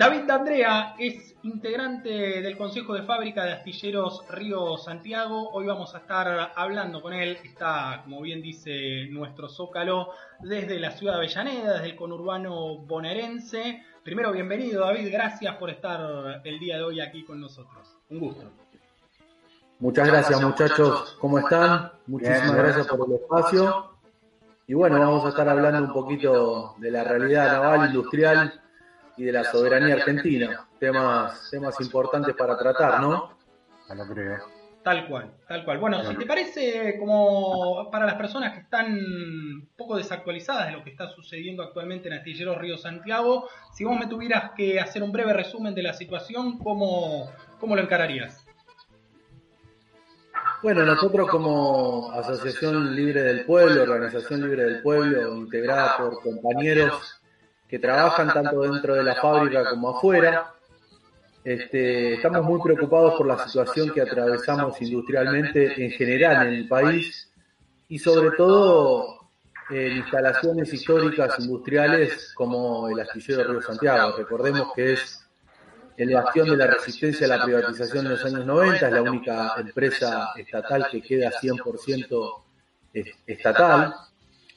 David D'Andrea es integrante del Consejo de Fábrica de Astilleros Río Santiago. Hoy vamos a estar hablando con él. Está, como bien dice nuestro Zócalo, desde la ciudad de Avellaneda, desde el conurbano bonaerense. Primero, bienvenido David, gracias por estar el día de hoy aquí con nosotros. Un gusto. Muchas gracias muchachos, ¿cómo están? Muchísimas gracias por el espacio. Y bueno, vamos a estar hablando un poquito de la realidad naval industrial y de la soberanía argentina. Temas, temas importantes para tratar, ¿no? lo creo. Tal cual, tal cual. Bueno, si te parece, como para las personas que están un poco desactualizadas de lo que está sucediendo actualmente en Astilleros Río Santiago, si vos me tuvieras que hacer un breve resumen de la situación, ¿cómo, cómo lo encararías? Bueno, nosotros como Asociación Libre del Pueblo, Organización Libre del Pueblo, integrada por compañeros que trabajan tanto dentro de la fábrica como afuera. Este, estamos muy preocupados por la situación que atravesamos industrialmente en general en el país y sobre todo en instalaciones históricas industriales como el astillero Río Santiago. Recordemos que es el bastión de la resistencia a la privatización en los años 90, es la única empresa estatal que queda 100% estatal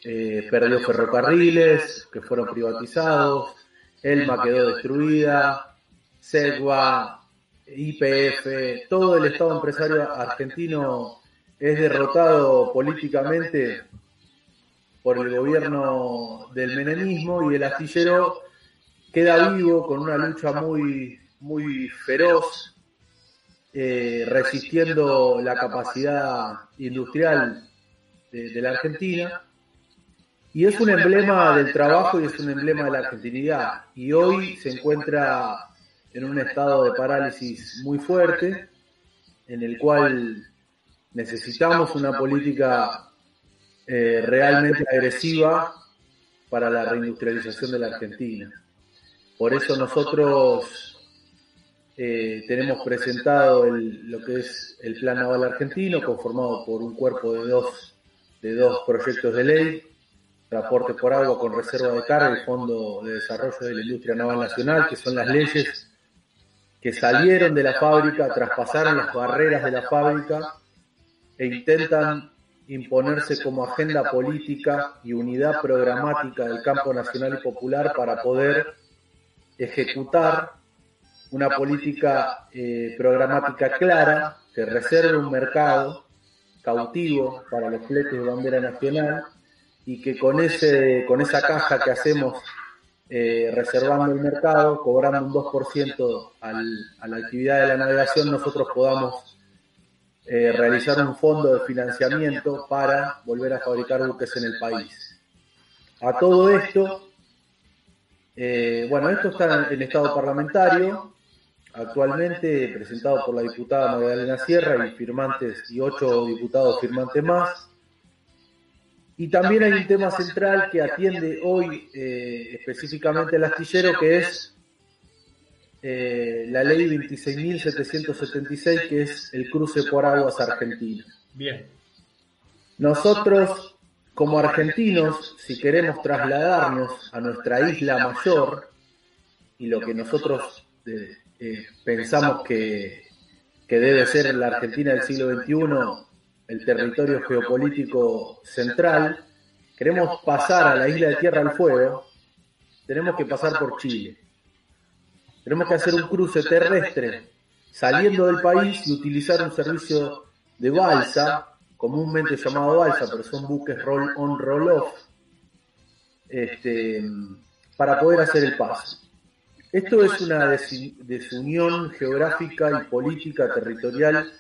eh, perdió ferrocarriles que fueron privatizados, Elma quedó destruida, Segua, IPF, todo el Estado empresario argentino es derrotado políticamente por el gobierno del menemismo y el astillero queda vivo con una lucha muy, muy feroz, eh, resistiendo la capacidad industrial de la Argentina y es un emblema del trabajo y es un emblema de la argentinidad. Y hoy se encuentra en un estado de parálisis muy fuerte, en el cual necesitamos una política eh, realmente agresiva para la reindustrialización de la Argentina. Por eso nosotros eh, tenemos presentado lo que es el Plan Naval Argentino, conformado por un cuerpo de dos, de dos proyectos de ley, transporte por agua con reserva de carga, el Fondo de Desarrollo de la Industria Naval Nacional, que son las leyes que salieron de la fábrica, traspasaron las barreras de la fábrica e intentan imponerse como agenda política y unidad programática del campo nacional y popular para poder ejecutar una política eh, programática clara que reserve un mercado cautivo para los fletes de bandera nacional y que con, ese, con esa caja que hacemos eh, reservando el mercado, cobrando un 2% al, a la actividad de la navegación, nosotros podamos eh, realizar un fondo de financiamiento para volver a fabricar buques en el país. A todo esto, eh, bueno, esto está en estado parlamentario, actualmente presentado por la diputada Magdalena Sierra y firmantes y ocho diputados firmantes más. Y también hay un tema central que atiende hoy eh, específicamente al astillero, que es eh, la ley 26.776, que es el cruce por aguas argentinas. Bien. Nosotros, como argentinos, si queremos trasladarnos a nuestra isla mayor, y lo que nosotros eh, pensamos que, que debe ser la Argentina del siglo XXI, el territorio geopolítico central, queremos pasar a la isla de Tierra del Fuego, tenemos que pasar por Chile. Tenemos que hacer un cruce terrestre saliendo del país y utilizar un servicio de balsa, comúnmente llamado balsa, pero son buques roll on roll off, este, para poder hacer el paso. Esto es una desunión geográfica y política territorial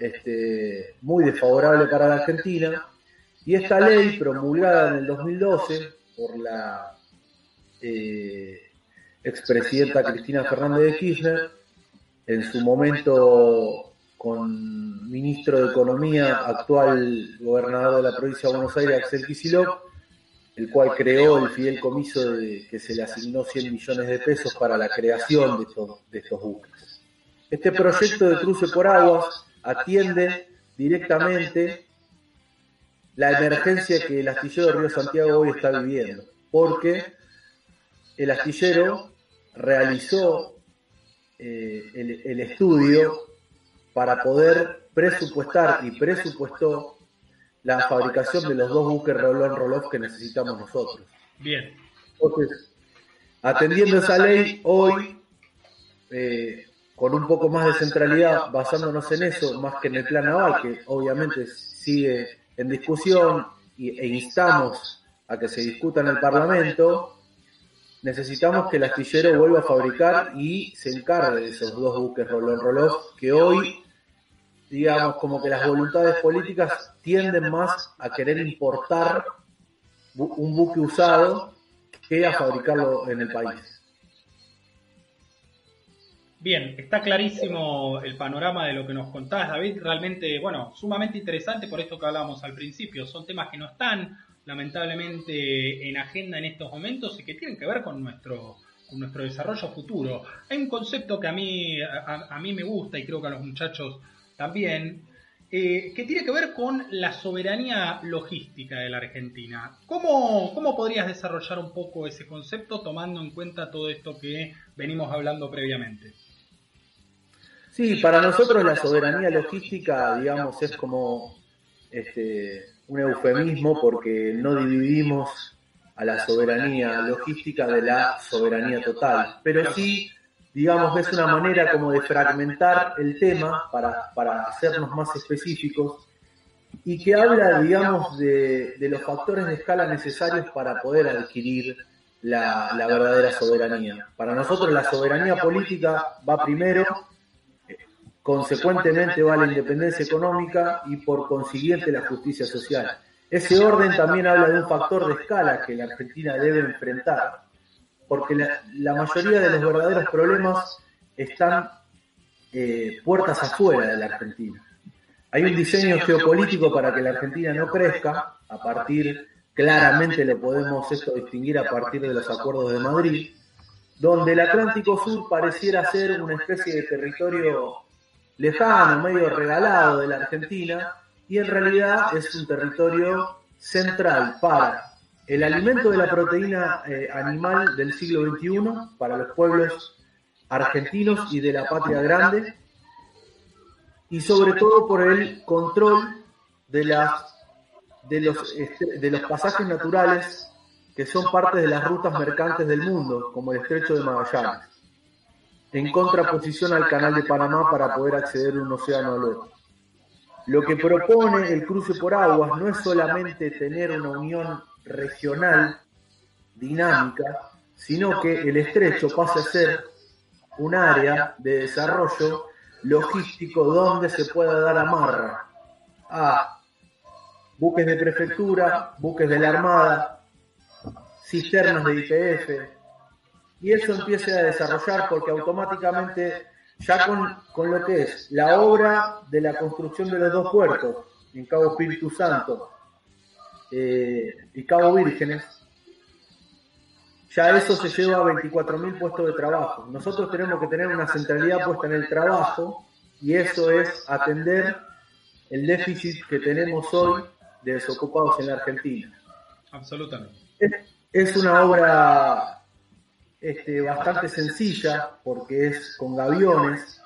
este, muy desfavorable para la Argentina. Y esta ley, promulgada en el 2012 por la eh, expresidenta Cristina Fernández de Kirchner, en su momento con ministro de Economía, actual gobernador de la provincia de Buenos Aires, Axel Kicillof, el cual creó el fideicomiso de, que se le asignó 100 millones de pesos para la creación de estos, de estos buques. Este proyecto de cruce por aguas atiende directamente la emergencia que el astillero de Río Santiago hoy está viviendo, porque el astillero realizó eh, el, estudio para poder presupuestar y presupuestó la fabricación de los dos buques Rolón Roloff que necesitamos nosotros. Bien. Entonces, atendiendo esa ley, hoy, eh, con un poco más de centralidad, basándonos en eso, más que en el plan naval, que obviamente sigue en discusión e instamos a que se discuta en el Parlamento, necesitamos que el astillero vuelva a fabricar y se encargue de esos dos buques Rolón Roloff que hoy, digamos, como que las voluntades políticas tienden más a querer importar un buque usado que a fabricarlo en el país. Bien, está clarísimo el panorama de lo que nos contás, David. Realmente, bueno, sumamente interesante por esto que hablábamos al principio. Son temas que no están lamentablemente en agenda en estos momentos y que tienen que ver con nuestro, con nuestro desarrollo futuro. Hay un concepto que a mí, a, mí me gusta y creo que a los muchachos también, eh, que tiene que ver con la soberanía logística de la Argentina. ¿Cómo, ¿Cómo podrías desarrollar un poco ese concepto tomando en cuenta todo esto que venimos hablando previamente? Sí, para nosotros la soberanía logística, digamos, es como este, un eufemismo porque no dividimos a la soberanía logística de la soberanía total, pero sí, digamos, es una manera como de fragmentar el tema para, para hacernos más específicos. y que habla, digamos, de, de, los factores de escala necesarios para poder adquirir la, la verdadera soberanía. Para nosotros la soberanía política va primero, Consecuentemente va la independencia económica y por consiguiente la justicia social. Ese orden también habla de un factor de escala que la Argentina debe enfrentar, porque la, mayoría de los verdaderos problemas están eh, puertas afuera de la Argentina. Hay un diseño geopolítico para que la Argentina no crezca, a partir, claramente le podemos esto distinguir a partir de los acuerdos de Madrid, donde el Atlántico Sur pareciera ser una especie de territorio lejano, medio regalado de la Argentina, y en realidad es un territorio central para el alimento de la proteína eh, animal del siglo XXI para los pueblos argentinos y de la patria grande, y sobre todo por el control de, las, de, los, este, de los pasajes naturales que son parte de las rutas mercantes del mundo, como el estrecho de Magallanes en contraposición al canal de Panamá para poder acceder a un océano al otro. Lo que propone el cruce por aguas no es solamente tener una unión regional dinámica, sino que el estrecho pase a ser un área de desarrollo logístico donde se pueda dar amarra a buques de prefectura, buques de la Armada, cisternas de IPF, y eso empiece a desarrollar porque automáticamente ya con, lo que es la obra de la construcción de los dos puertos, en Cabo Espíritu Santo eh, y Cabo Vírgenes, ya eso se lleva a 24.000 puestos de trabajo. Nosotros tenemos que tener una centralidad puesta en el trabajo y eso es atender el déficit que tenemos hoy de desocupados en la Argentina. Absolutamente. es una obra este, bastante sencilla porque es con gaviones,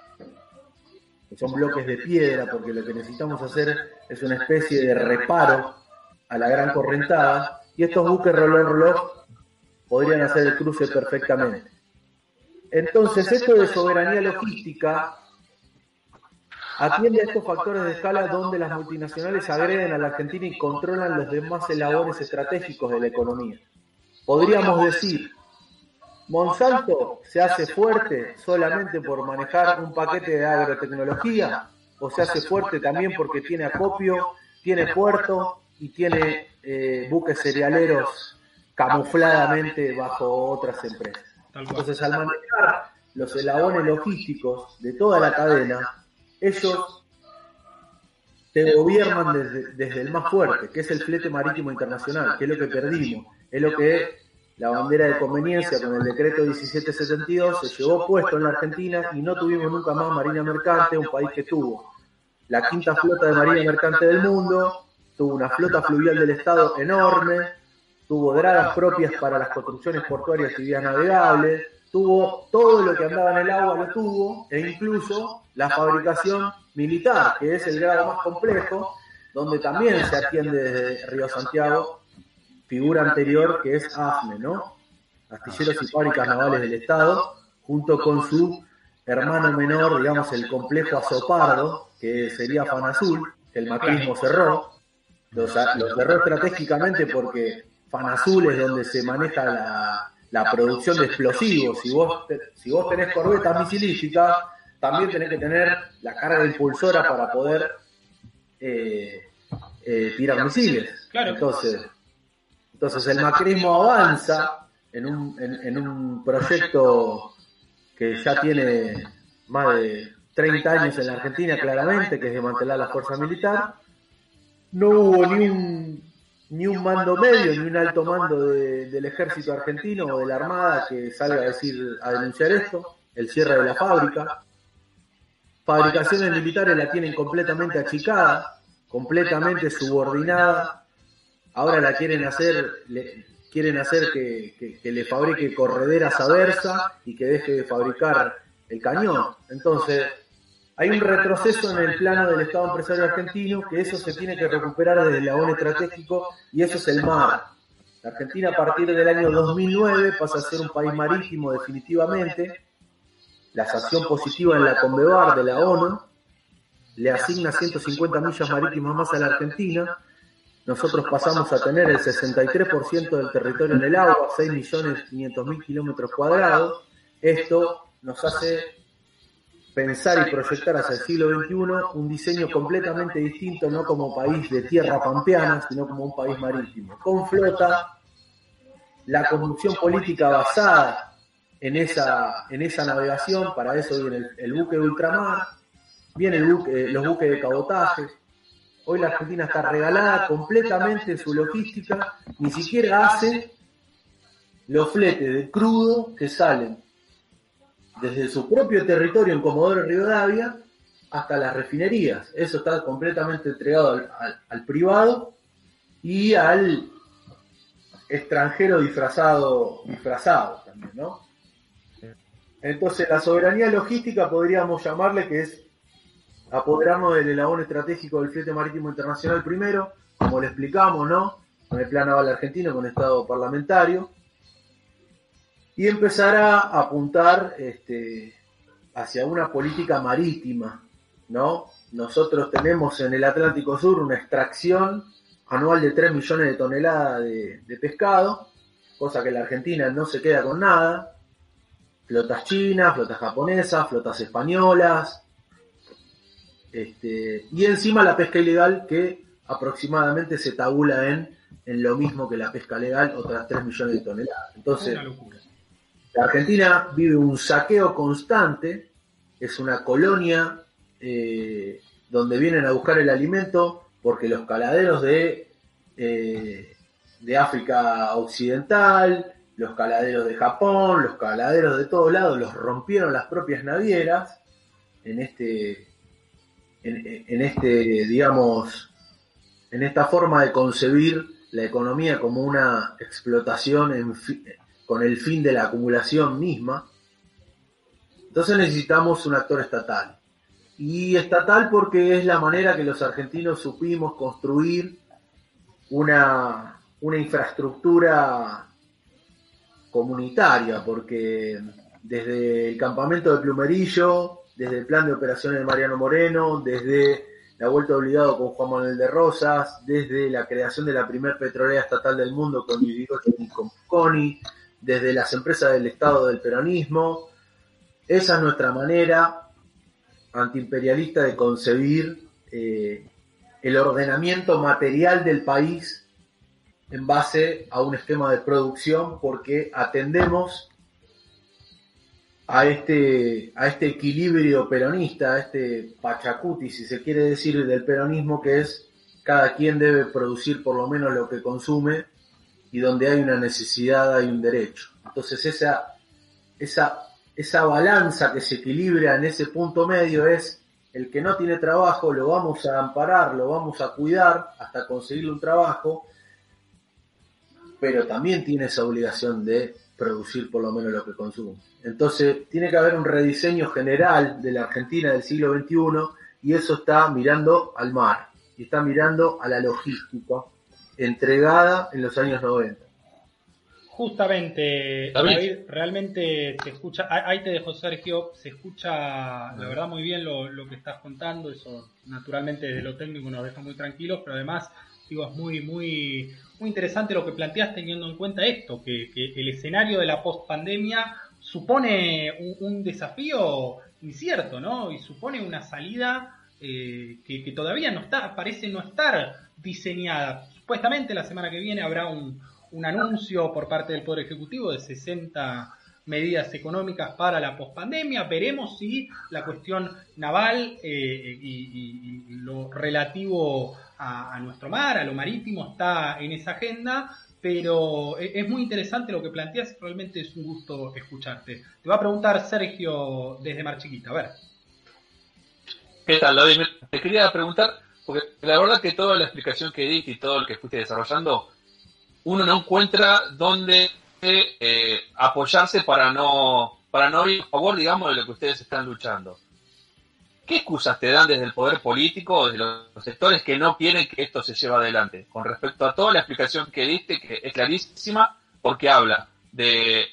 que son bloques de piedra, porque lo que necesitamos hacer es una especie de reparo a la gran correntada, y estos buques rolón reloj podrían hacer el cruce perfectamente. Entonces, esto de soberanía logística atiende a estos factores de escala donde las multinacionales agreden a la Argentina y controlan los demás elabores estratégicos de la economía. Podríamos decir Monsanto se hace fuerte solamente por manejar un paquete de agrotecnología. o se hace fuerte también porque tiene acopio, tiene puerto y tiene eh, buques cerealeros camufladamente bajo otras empresas. Entonces, al manejar los eslabones logísticos de toda la cadena, ellos te gobiernan desde, desde el más fuerte, que es el flete marítimo internacional, que es lo que perdimos, es lo que la bandera de conveniencia con el decreto 1772 se llevó puesto en la Argentina y no tuvimos nunca más marina mercante, un país que tuvo. la quinta flota de marina mercante del mundo, tuvo una flota fluvial del Estado enorme, tuvo dragas propias para las construcciones portuarias y vías navegables, tuvo todo lo que andaba en el agua, lo tuvo, e incluso la fabricación militar, que es el grado más complejo, donde también se atiende desde Río Santiago, figura anterior que es AFNE, ¿no? Astilleros y Fábricas Navales del Estado, junto con su hermano menor, digamos, el complejo Azopardo, que sería Fanazul, que el macrismo cerró. Lo, cerró estratégicamente porque Fanazul es donde se maneja la, la producción de explosivos. Si vos, si vos tenés corbetas misilísticas, también tenés que tener la carga impulsora para poder eh, eh, tirar misiles. Entonces, entonces el macrismo avanza en un, en, un proyecto que ya tiene más de 30 años en la Argentina claramente, que es desmantelar la fuerza militar. No hubo ni un, ni un mando medio, ni un alto mando del ejército argentino o de la Armada que salga a decir, a denunciar esto, el cierre de la fábrica. Fabricaciones militares la tienen completamente achicada, completamente subordinada. Ahora la quieren hacer, quieren hacer que, le fabrique correderas a Versa y que deje de fabricar el cañón. Entonces, hay un retroceso en el plano del Estado empresario argentino que eso se tiene que recuperar desde el labor estratégico y eso es el mar. La Argentina a partir del año 2009 pasa a ser un país marítimo definitivamente. La acción positiva en la Convebar de la ONU le asigna 150 millas marítimas más a la Argentina nosotros pasamos a tener el 63% del territorio en el agua, 6.500.000 kilómetros cuadrados. Esto nos hace pensar y proyectar hacia el siglo XXI un diseño completamente distinto, no como país de tierra pampeana, sino como un país marítimo, con flota, la conducción política basada en esa, en esa navegación, para eso viene el, buque de ultramar, vienen los buques de cabotaje, Hoy la Argentina está regalada completamente en su logística, ni siquiera hace los fletes de crudo que salen desde su propio territorio en Comodoro Rivadavia hasta las refinerías. Eso está completamente entregado al, privado y al extranjero disfrazado, disfrazado también, ¿no? Entonces la soberanía logística podríamos llamarle que es apoderarnos del eslabón estratégico del flete marítimo internacional primero, como le explicamos, ¿no? Con el plan naval argentino, con estado parlamentario, y empezar a apuntar este, hacia una política marítima, ¿no? Nosotros tenemos en el Atlántico Sur una extracción anual de 3 millones de toneladas de pescado, cosa que la Argentina no se queda con nada. Flotas chinas, flotas japonesas, flotas españolas, este, y encima la pesca ilegal que aproximadamente se tabula en, en lo mismo que la pesca legal, otras 3 millones de toneladas. Entonces, la Argentina vive un saqueo constante, es una colonia eh, donde vienen a buscar el alimento porque los caladeros de, eh, de África Occidental, los caladeros de Japón, los caladeros de todos lados los rompieron las propias navieras en este en, este, digamos, en esta forma de concebir la economía como una explotación con el fin de la acumulación misma, entonces necesitamos un actor estatal. Y estatal porque es la manera que los argentinos supimos construir una, una infraestructura comunitaria, porque desde el campamento de Plumerillo desde el plan de operaciones de Mariano Moreno, desde la vuelta obligado con Juan Manuel de Rosas, desde la creación de la primer petrolera estatal del mundo con y con Coni, desde las empresas del Estado del peronismo. Esa es nuestra manera antiimperialista de concebir eh, el ordenamiento material del país en base a un esquema de producción porque atendemos a este, a este equilibrio peronista, a este pachacuti, si se quiere decir, del peronismo, que es cada quien debe producir por lo menos lo que consume y donde hay una necesidad hay un derecho. Entonces esa, esa, esa balanza que se equilibra en ese punto medio es el que no tiene trabajo, lo vamos a amparar, lo vamos a cuidar hasta conseguirle un trabajo, pero también tiene esa obligación de producir por lo menos lo que consume. Entonces, tiene que haber un rediseño general de la Argentina del siglo XXI y eso está mirando al mar y está mirando a la logística entregada en los años 90. Justamente, David, realmente se escucha, ahí te dejo Sergio, se escucha la verdad muy bien lo, lo, que estás contando, eso naturalmente desde lo técnico nos deja muy tranquilos, pero además digo, es muy, muy, interesante lo que planteas teniendo en cuenta esto, que, el escenario de la post-pandemia supone un, desafío incierto, ¿no? Y supone una salida eh, que, que, todavía no está, parece no estar diseñada. Supuestamente la semana que viene habrá un, un anuncio por parte del Poder Ejecutivo de 60 medidas económicas para la pospandemia. Veremos si la cuestión naval eh, y, lo relativo a, nuestro mar, a lo marítimo, está en esa agenda. Pero e, es muy interesante lo que planteas, realmente es un gusto escucharte. Te va a preguntar Sergio desde Mar Chiquita, a ver. ¿Qué tal, Te quería preguntar, porque la verdad que toda la explicación que di y todo lo que fuiste desarrollando uno no encuentra dónde eh, apoyarse para no, para no ir a favor, digamos, de lo que ustedes están luchando. ¿Qué excusas te dan desde el poder político o desde los sectores que no quieren que esto se lleve adelante? Con respecto a toda la explicación que diste, que es clarísima, porque habla de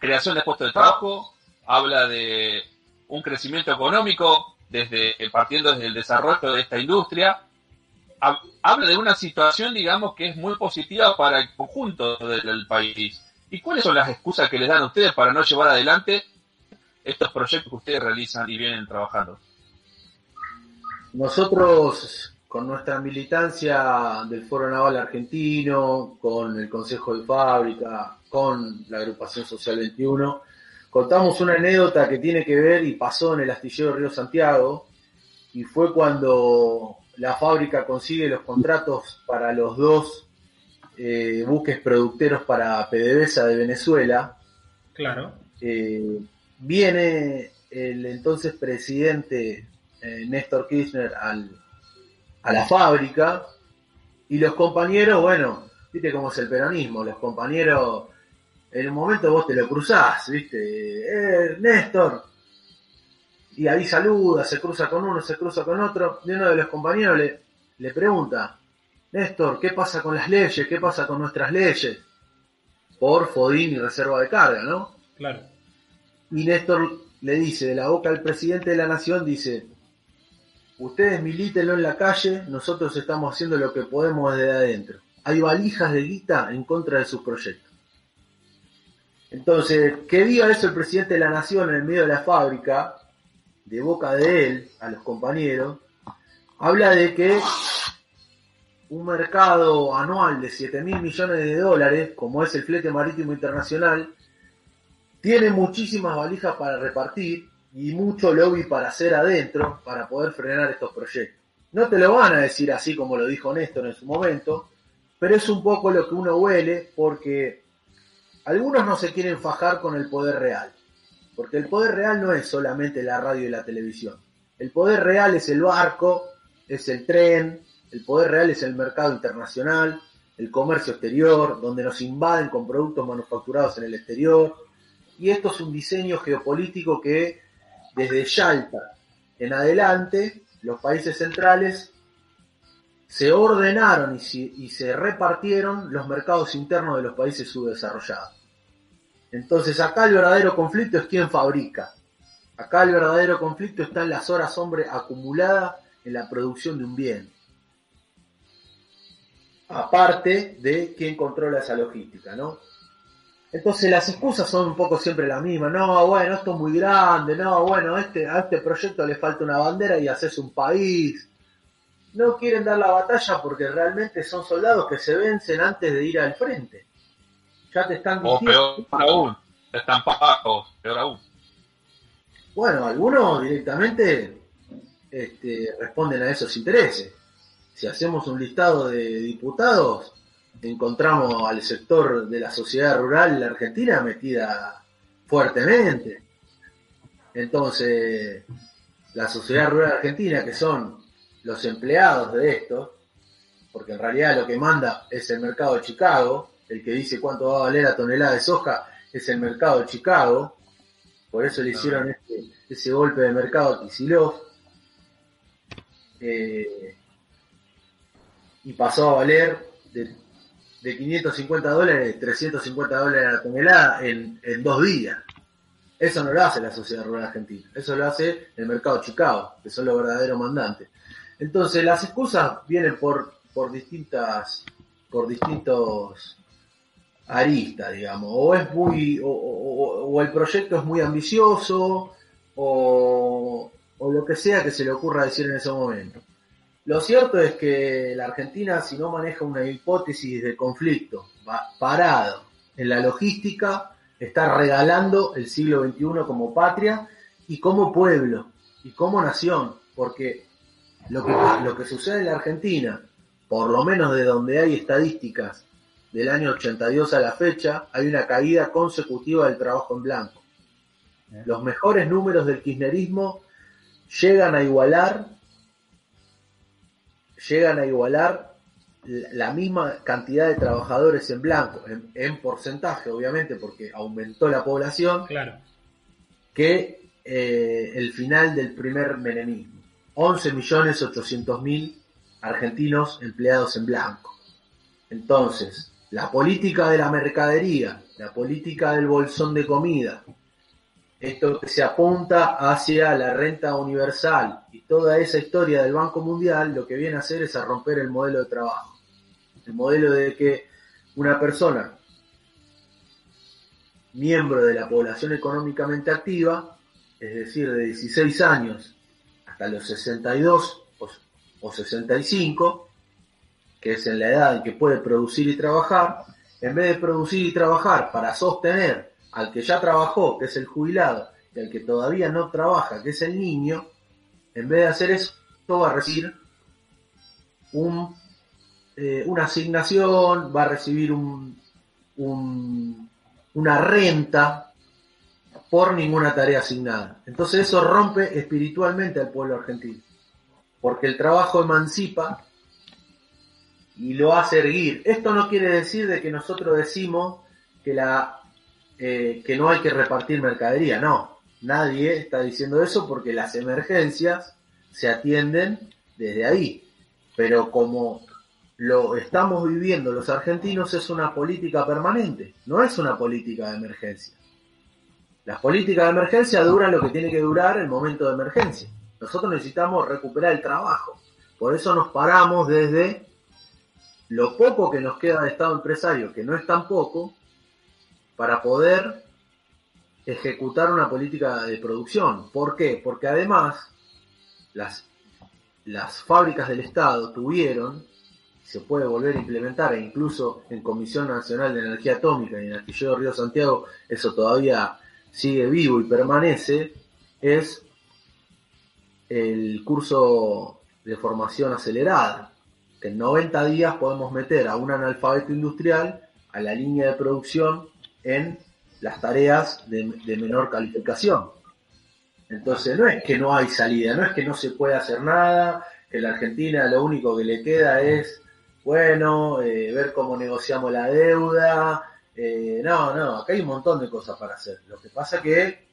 creación de puestos de trabajo, habla de un crecimiento económico desde partiendo desde el desarrollo de esta industria, habla de una situación, digamos, que es muy positiva para el conjunto del, país. ¿Y cuáles son las excusas que les dan a ustedes para no llevar adelante estos proyectos que ustedes realizan y vienen trabajando? Nosotros, con nuestra militancia del Foro Naval Argentino, con el Consejo de Fábrica, con la Agrupación Social 21, contamos una anécdota que tiene que ver y pasó en el astillero Río Santiago, y fue cuando la fábrica consigue los contratos para los dos eh, buques producteros para PDVSA de Venezuela. Claro. Eh, viene el entonces presidente eh, Néstor Kirchner al, a la fábrica y los compañeros, bueno, viste cómo es el peronismo, los compañeros, en un momento vos te lo cruzás, viste, eh, Néstor, y ahí saluda, se cruza con uno, se cruza con otro, y uno de los compañeros le, le pregunta, Néstor, ¿qué pasa con las leyes? ¿Qué pasa con nuestras leyes? Por Fodín y reserva de carga, ¿no? Claro. Y Néstor le dice, de la boca del presidente de la nación, dice, ustedes milítenlo en la calle, nosotros estamos haciendo lo que podemos desde adentro. Hay valijas de guita en contra de sus proyectos. Entonces, que diga eso el presidente de la nación en el medio de la fábrica, de boca de él a los compañeros, habla de que un mercado anual de 7 mil millones de dólares, como es el flete marítimo internacional, tiene muchísimas valijas para repartir y mucho lobby para hacer adentro para poder frenar estos proyectos. No te lo van a decir así como lo dijo Néstor en su momento, pero es un poco lo que uno huele porque algunos no se quieren fajar con el poder real. Porque el poder real no es solamente la radio y la televisión. El poder real es el barco, es el tren, el poder real es el mercado internacional, el comercio exterior, donde nos invaden con productos manufacturados en el exterior. Y esto es un diseño geopolítico que desde Yalta en adelante los países centrales se ordenaron y se, repartieron los mercados internos de los países subdesarrollados. Entonces acá el verdadero conflicto es quién fabrica. Acá el verdadero conflicto está en las horas hombre acumuladas en la producción de un bien. Aparte de quién controla esa logística, ¿no? Entonces las excusas son un poco siempre las mismas. No, bueno, esto es muy grande. No, bueno, este, a este proyecto le falta una bandera y haces un país. No quieren dar la batalla porque realmente son soldados que se vencen antes de ir al frente ya te están diciendo. O peor aún, están pagos, peor aún. Bueno, algunos directamente este, responden a esos intereses. Si hacemos un listado de diputados, encontramos al sector de la sociedad rural la Argentina metida fuertemente. Entonces, la sociedad rural argentina, que son los empleados de esto, porque en realidad lo que manda es el mercado de Chicago, el que dice cuánto va a valer la tonelada de soja es el mercado de Chicago, por eso le hicieron este, ese golpe de mercado a Kisilov, eh, y pasó a valer de, de 550 dólares, 350 dólares a la tonelada en, en dos días. Eso no lo hace la sociedad rural argentina, eso lo hace el mercado Chicago, que son los verdaderos mandantes. Entonces las excusas vienen por, por distintas, por distintos aristas, digamos, o es muy, o, o- o el proyecto es muy ambicioso, o, o lo que sea que se le ocurra decir en ese momento. Lo cierto es que la Argentina, si no maneja una hipótesis de conflicto va- parado en la logística, está regalando el siglo XXI como patria y como pueblo y como nación, porque lo que, lo que sucede en la Argentina, por lo menos de donde hay estadísticas del año 82 a la fecha, hay una caída consecutiva del trabajo en blanco. Los mejores números del kirchnerismo llegan a igualar llegan a igualar la misma cantidad de trabajadores en blanco, en, en porcentaje obviamente, porque aumentó la población, Claro. que eh, el final del primer menemismo. 11.800.000 argentinos empleados en blanco. Entonces, la política de la mercadería, la política del bolsón de comida, esto que se apunta hacia la renta universal toda esa historia del Banco Mundial, lo que viene a hacer es a romper el modelo de trabajo. El modelo de que una persona, miembro de la población económicamente activa, es decir, de 16 años hasta los 62 o, o 65, que es en la edad en que puede producir y trabajar, en vez de producir y trabajar para sostener al que ya trabajó, que es el jubilado, y al que todavía no trabaja, que es el niño, en vez de hacer eso, va a recibir un, eh, una asignación, va a recibir un, un- una renta por ninguna tarea asignada. Entonces eso rompe espiritualmente al pueblo argentino, porque el trabajo emancipa y lo hace erguir. Esto no quiere decir de que nosotros decimos que la eh, que no hay que repartir mercadería, no. Nadie está diciendo eso porque las emergencias se atienden desde ahí. Pero como lo estamos viviendo los argentinos es una política permanente, no es una política de emergencia. Las políticas de emergencia duran lo que tiene que durar el momento de emergencia. Nosotros necesitamos recuperar el trabajo. Por eso nos paramos desde lo poco que nos queda de Estado empresario, que no es tan poco, para poder ejecutar una política de producción. ¿Por qué? Porque además las, las fábricas del Estado tuvieron, se puede volver a implementar, e incluso en Comisión Nacional de Energía Atómica y en Astillero Río Santiago, eso todavía sigue vivo y permanece, es el curso de formación acelerada, que en 90 días podemos meter a un analfabeto industrial a la línea de producción en las tareas de, de menor calificación. Entonces no es que no hay salida, no es que no se puede hacer nada, que la Argentina lo único que le queda es, bueno, eh, ver cómo negociamos la deuda. eh, no, no, acá hay un montón de cosas para hacer. Lo que pasa que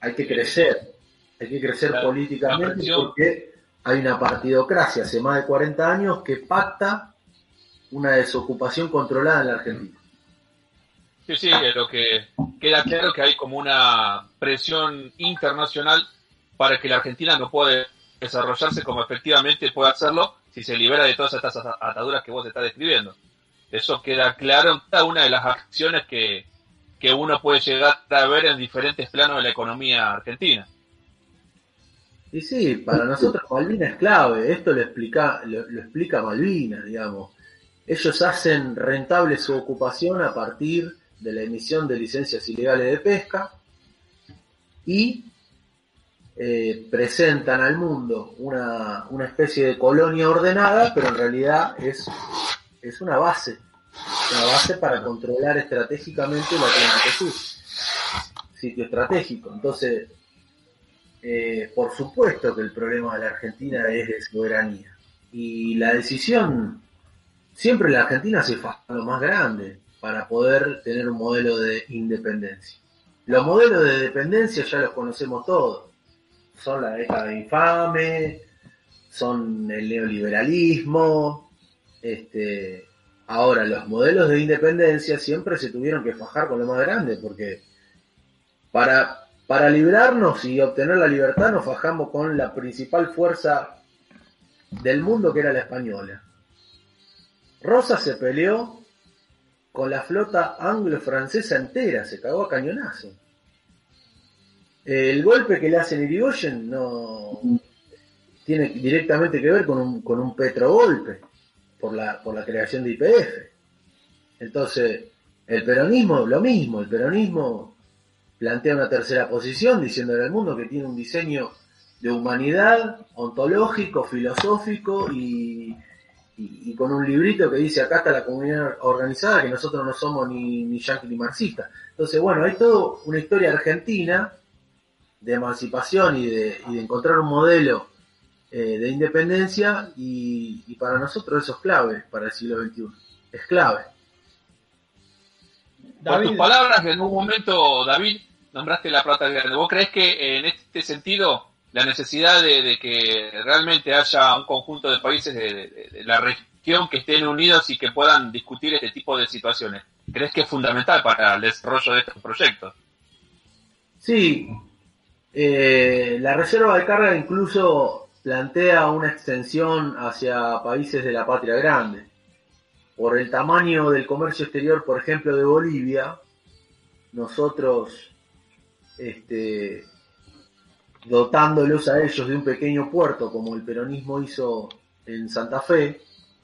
hay que crecer, hay que crecer La- políticamente la porque hay una partidocracia hace más de 40 años que pacta una desocupación controlada en la Argentina. Sí, sí, lo que queda claro que hay como una presión internacional para que la Argentina no pueda desarrollarse como efectivamente puede hacerlo si se libera de todas estas ata- ataduras que vos estás describiendo. Eso queda claro en cada una de las acciones que, que uno puede llegar a ver en diferentes planos de la economía argentina. Y sí, para nosotros Malvinas es clave, esto lo explica, lo, lo explica Malvinas, digamos. Ellos hacen rentable su ocupación a partir de la emisión de licencias ilegales de pesca y eh, presentan al mundo una, una especie de colonia ordenada, pero en realidad es, es una base, una base para controlar estratégicamente el Atlántico Sur, sitio estratégico. Entonces, eh, por supuesto que el problema de la Argentina es de soberanía. Y la decisión, siempre la Argentina se fue lo más grande. Para poder tener un modelo de independencia. Los modelos de dependencia ya los conocemos todos. Son la década infame, son el neoliberalismo. Este, ahora, los modelos de independencia siempre se tuvieron que fajar con lo más grande, porque para, para librarnos y obtener la libertad nos fajamos con la principal fuerza del mundo que era la española. Rosa se peleó con la flota anglo-francesa entera, se cagó a cañonazo. El golpe que le hacen Irigoyen no tiene directamente que ver con un, con un petrogolpe por la, creación de IPF. Entonces, el peronismo, lo mismo, el peronismo plantea una tercera posición diciéndole al mundo que tiene un diseño de humanidad, ontológico, filosófico y, y, con un librito que dice acá está la comunidad organizada, que nosotros no somos ni, ni yanqui ni marxistas. Entonces, bueno, hay toda una historia argentina de emancipación y de, y de encontrar un modelo eh, de independencia y, para nosotros eso es clave para el siglo XXI. Es clave. Por tus palabras, en un momento, David, nombraste la plata grande. ¿Vos crees que en este sentido la necesidad de, que realmente haya un conjunto de países de, la región que estén unidos y que puedan discutir este tipo de situaciones. ¿Crees que es fundamental para el desarrollo de estos proyectos? Sí, eh, la reserva de carga incluso plantea una extensión hacia países de la patria grande. Por el tamaño del comercio exterior, por ejemplo, de Bolivia, nosotros este, dotándolos a ellos de un pequeño puerto, como el peronismo hizo en Santa Fe,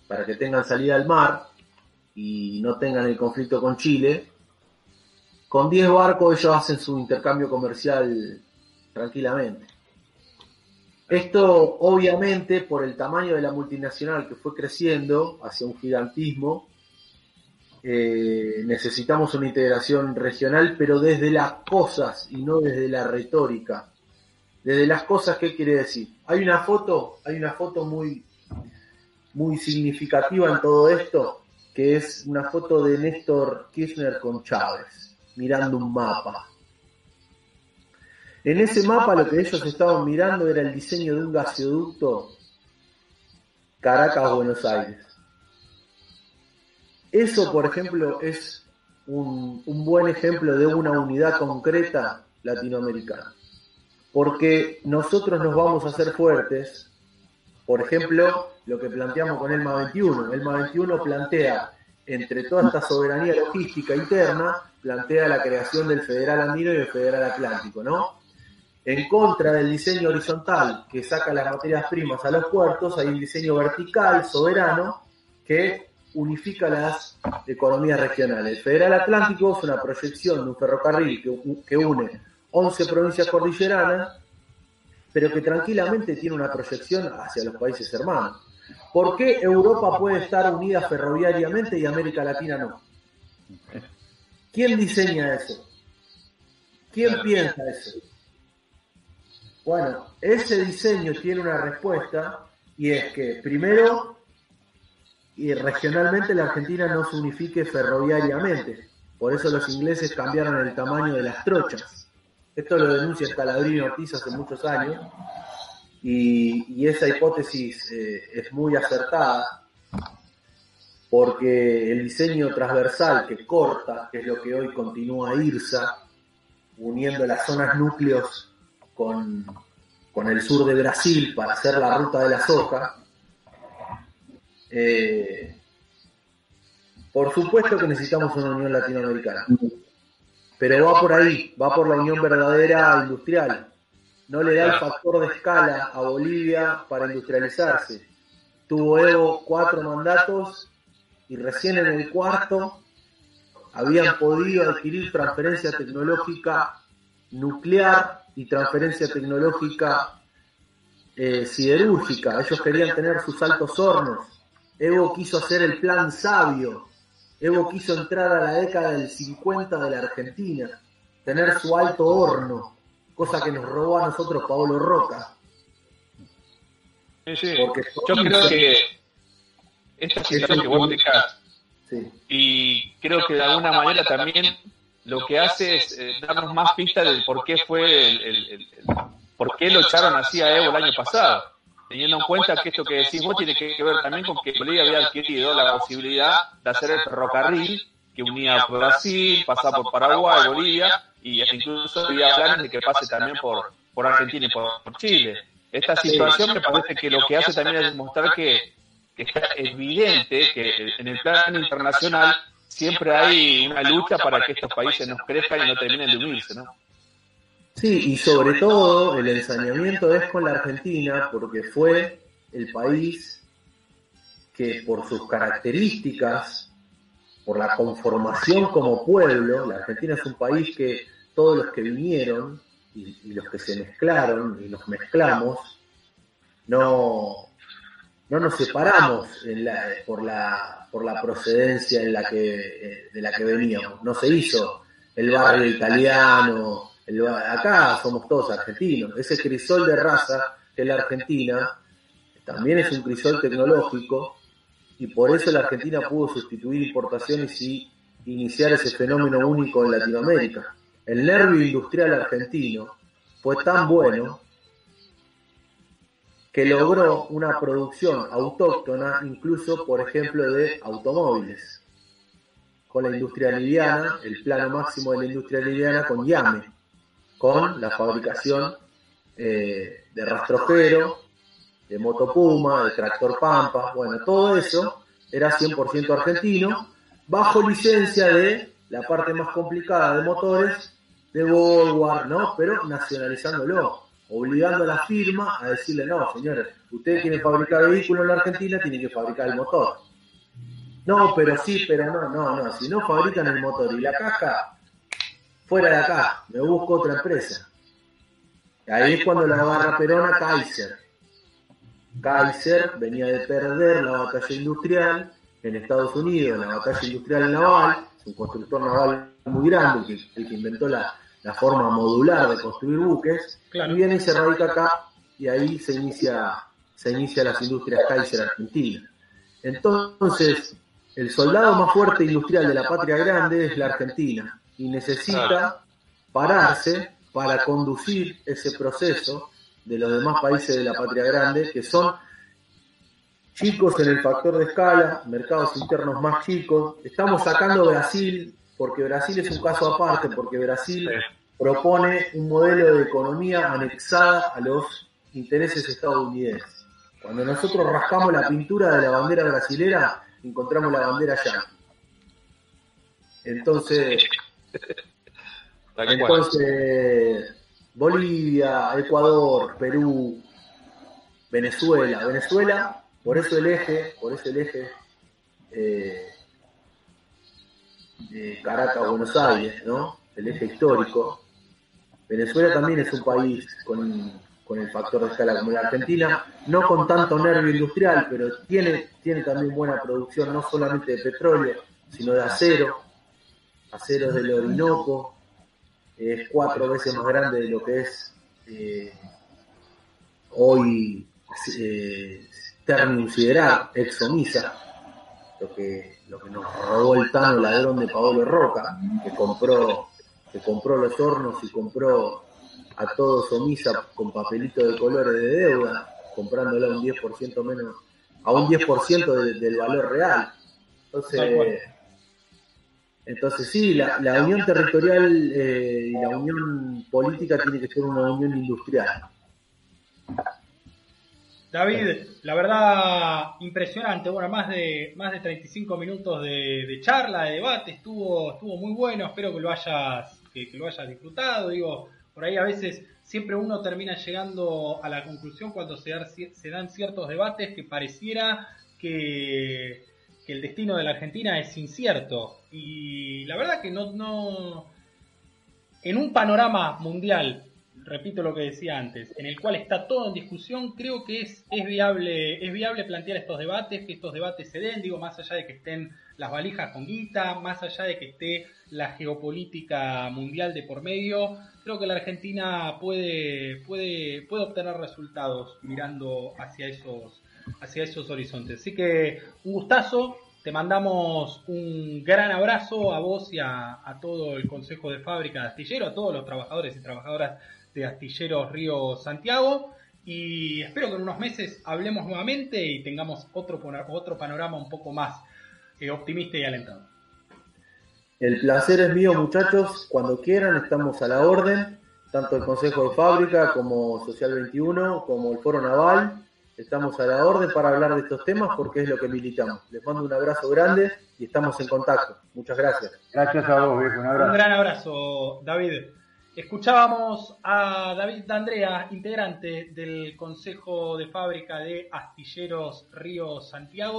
para que tengan salida al mar y no tengan el conflicto con Chile, con 10 barcos ellos hacen su intercambio comercial tranquilamente. Esto obviamente por el tamaño de la multinacional que fue creciendo hacia un gigantismo, eh, necesitamos una integración regional, pero desde las cosas y no desde la retórica desde las cosas, ¿qué quiere decir? Hay una foto, hay una foto muy, muy significativa en todo esto, que es una foto de Néstor Kirchner con Chávez, mirando un mapa. En ese mapa lo que ellos estaban mirando era el diseño de un gasoducto Caracas-Buenos Aires. Eso, por ejemplo, es un, un buen ejemplo de una unidad concreta latinoamericana porque nosotros nos vamos a hacer fuertes. Por ejemplo, lo que planteamos con el MA 21. El MA 21 plantea, entre toda esta soberanía logística interna, plantea la creación del Federal Andino y del Federal Atlántico, ¿no? En contra del diseño horizontal que saca las materias primas a los puertos, hay un diseño vertical, soberano, que unifica las economías regionales. El Federal Atlántico es una proyección de un ferrocarril que une 11 provincias cordilleranas, pero que tranquilamente tiene una proyección hacia los países hermanos. ¿Por qué Europa puede estar unida ferroviariamente y América Latina no? ¿Quién diseña eso? ¿Quién piensa eso? Bueno, ese diseño tiene una respuesta y es que primero y regionalmente la Argentina no se unifique ferroviariamente. Por eso los ingleses cambiaron el tamaño de las trochas. Esto lo denuncia Scalabrini Ortiz hace muchos años y, esa hipótesis eh, es muy acertada porque el diseño transversal que corta, que es lo que hoy continúa IRSA, uniendo las zonas núcleos con, el sur de Brasil para hacer la ruta de la soja, eh, por supuesto que necesitamos una unión latinoamericana. Pero va por ahí, va por la unión verdadera industrial. No le da el factor de escala a Bolivia para industrializarse. Tuvo Evo cuatro mandatos y recién en el cuarto habían podido adquirir transferencia tecnológica nuclear y transferencia tecnológica eh, siderúrgica. Ellos querían tener sus altos hornos. Evo quiso hacer el plan sabio Evo quiso entrar a la década del 50 de la Argentina, tener su alto horno, cosa que nos robó a nosotros Pablo Roca. Sí, sí. Yo creo que esta situación que vos Y creo que de alguna manera también lo que hace es eh, darnos más pistas del por qué fue el, por qué lo echaron así a Evo el año pasado. Teniendo en cuenta que esto que decís vos tiene que ver también con que Bolivia había adquirido la posibilidad de hacer el ferrocarril que unía Brasil, pasaba por Paraguay, Bolivia, y incluso había planes de que pase también por, por Argentina y por, Chile. Esta situación me parece que lo que hace también es demostrar que, que es evidente que en el plano internacional siempre hay una lucha para que estos países nos crezcan y no terminen de unirse, ¿no? Sí, y sobre todo el ensañamiento es con la Argentina porque fue el país que por sus características, por la conformación como pueblo, la Argentina es un país que todos los que vinieron y, los que se mezclaron y nos mezclamos, no, no nos separamos por, la, por la procedencia en la que, eh, de la que veníamos. No se hizo el barrio italiano, acá somos todos argentinos. Ese crisol de raza que es la Argentina también es un crisol tecnológico y por eso la Argentina pudo sustituir importaciones y iniciar ese fenómeno único en Latinoamérica el nervio industrial argentino fue tan bueno que logró una producción autóctona incluso, por ejemplo, de automóviles. Con la industria liviana, el plano máximo de la industria liviana con Yame, con la fabricación eh, de rastrojero, de motopuma, de tractor pampa, bueno, todo eso era 100% argentino, bajo licencia de la parte más complicada de motores de Volkswagen, ¿no? Pero nacionalizándolo, obligando a la firma a decirle, no, señores, ustedes quieren fabricar vehículos en la Argentina, tienen que fabricar el motor. No, pero sí, pero no, no, no, si no fabrican el motor y la caja, fuera de acá, me busco otra empresa. Ahí es cuando la agarra Perón a Kaiser. Kaiser venía de perder la batalla industrial en Estados Unidos, la batalla industrial naval, es un constructor naval muy grande, el que inventó la, la forma modular de construir buques, y viene y se radica acá y ahí se inicia, se inicia las industrias Kaiser Argentina. Entonces, el soldado más fuerte industrial de la patria grande es la Argentina y necesita pararse para conducir ese proceso de los demás países de la patria grande, que son chicos en el factor de escala, mercados internos más chicos. Estamos sacando Brasil porque Brasil es un caso aparte, porque Brasil propone un modelo de economía anexada a los intereses estadounidenses. Cuando nosotros rascamos la pintura de la bandera brasilera, encontramos la bandera ya. Entonces, entonces Bolivia, Ecuador, Perú, Venezuela, Venezuela, por eso el eje, por eso el eje eh, Caracas, Buenos Aires, ¿no? El eje histórico. Venezuela también es un país con, el factor de escala como la Argentina, no con tanto nervio industrial, pero tiene, tiene también buena producción, no solamente de petróleo, sino de acero. Acero del Orinoco, es cuatro veces más grande de lo que es eh, hoy eh, Exomisa, lo que lo que nos robó el Tano ladrón de Paolo Roca, que compró, que compró los hornos y compró a todos Omisa con papelito de colores de deuda, comprándola un 10% menos, a un 10% del valor real. Entonces, entonces sí, la, unión territorial eh, y la unión política tiene que ser una unión industrial. David, la verdad impresionante, bueno, más de más de 35 minutos de, charla, de debate, estuvo estuvo muy bueno, espero que lo hayas que, lo hayas disfrutado, digo, por ahí a veces siempre uno termina llegando a la conclusión cuando se, se dan ciertos debates que pareciera que, el destino de la Argentina es incierto. Y la verdad que no no en un panorama mundial repito lo que decía antes, en el cual está todo en discusión, creo que es, es, viable, es viable plantear estos debates, que estos debates se den, digo, más allá de que estén las valijas con guita, más allá de que esté la geopolítica mundial de por medio, creo que la Argentina puede, puede, puede obtener resultados mirando hacia esos, hacia esos horizontes. Así que un gustazo, te mandamos un gran abrazo a vos y a, todo el Consejo de Fábrica de Astillero, a todos los trabajadores y trabajadoras de Astilleros Río Santiago. Y espero que en unos meses hablemos nuevamente y tengamos otro, otro panorama un poco más eh, optimista y alentador. El placer es mío, muchachos. Cuando quieran, estamos a la orden. Tanto el Consejo de Fábrica como Social 21, como el Foro Naval Estamos a la orden para hablar de estos temas porque es lo que militamos. Les mando un abrazo grande y estamos en contacto. Muchas gracias. Gracias a vos, viejo. Un abrazo. Un gran abrazo, David. Escuchábamos a David D'Andrea, integrante del Consejo de Fábrica de Astilleros Río Santiago.